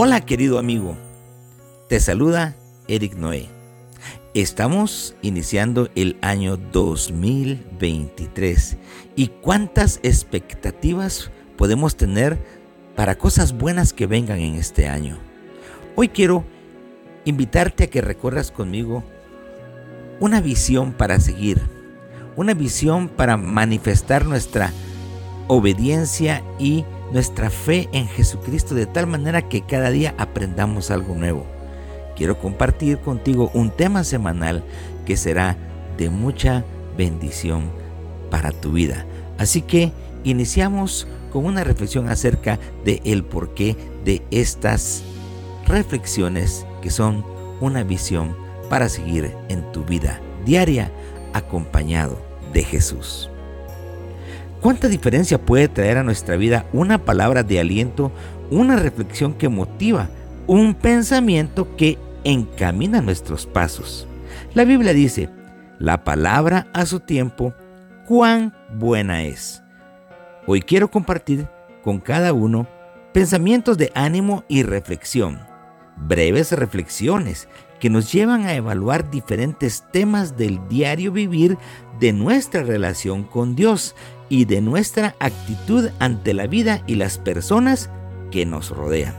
Hola querido amigo, te saluda Eric Noé. Estamos iniciando el año 2023 y cuántas expectativas podemos tener para cosas buenas que vengan en este año. Hoy quiero invitarte a que recorras conmigo una visión para seguir, una visión para manifestar nuestra obediencia y nuestra fe en Jesucristo de tal manera que cada día aprendamos algo nuevo. Quiero compartir contigo un tema semanal que será de mucha bendición para tu vida. Así que iniciamos con una reflexión acerca de el porqué de estas reflexiones que son una visión para seguir en tu vida diaria acompañado de Jesús. ¿Cuánta diferencia puede traer a nuestra vida una palabra de aliento, una reflexión que motiva, un pensamiento que encamina nuestros pasos? La Biblia dice, la palabra a su tiempo, cuán buena es. Hoy quiero compartir con cada uno pensamientos de ánimo y reflexión, breves reflexiones que nos llevan a evaluar diferentes temas del diario vivir de nuestra relación con Dios y de nuestra actitud ante la vida y las personas que nos rodean.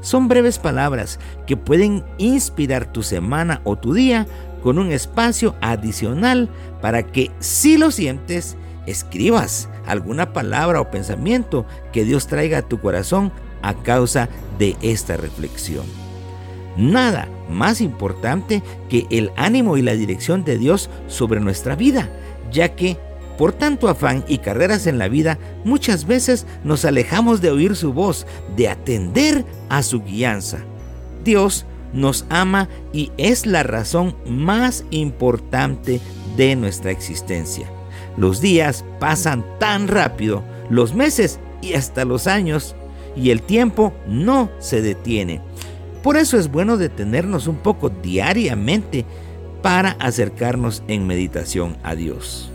Son breves palabras que pueden inspirar tu semana o tu día con un espacio adicional para que si lo sientes, escribas alguna palabra o pensamiento que Dios traiga a tu corazón a causa de esta reflexión. Nada más importante que el ánimo y la dirección de Dios sobre nuestra vida, ya que por tanto afán y carreras en la vida, muchas veces nos alejamos de oír su voz, de atender a su guianza. Dios nos ama y es la razón más importante de nuestra existencia. Los días pasan tan rápido, los meses y hasta los años, y el tiempo no se detiene. Por eso es bueno detenernos un poco diariamente para acercarnos en meditación a Dios.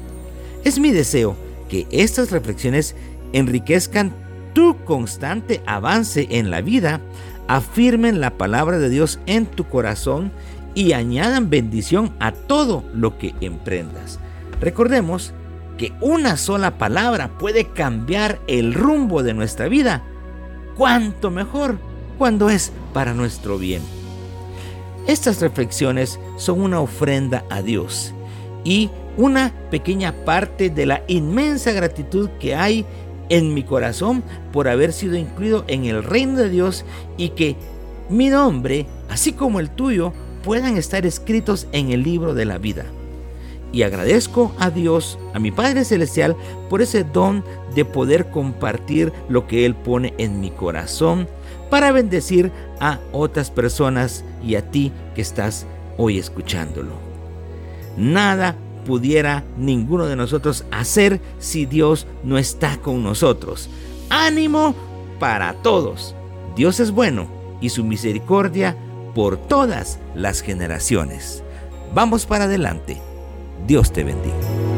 Es mi deseo que estas reflexiones enriquezcan tu constante avance en la vida, afirmen la palabra de Dios en tu corazón y añadan bendición a todo lo que emprendas. Recordemos que una sola palabra puede cambiar el rumbo de nuestra vida. Cuanto mejor cuando es para nuestro bien. Estas reflexiones son una ofrenda a Dios y una pequeña parte de la inmensa gratitud que hay en mi corazón por haber sido incluido en el reino de Dios y que mi nombre, así como el tuyo, puedan estar escritos en el libro de la vida. Y agradezco a Dios, a mi Padre Celestial, por ese don de poder compartir lo que Él pone en mi corazón para bendecir a otras personas y a ti que estás hoy escuchándolo. Nada pudiera ninguno de nosotros hacer si Dios no está con nosotros. Ánimo para todos. Dios es bueno y su misericordia por todas las generaciones. Vamos para adelante. Dios te bendiga.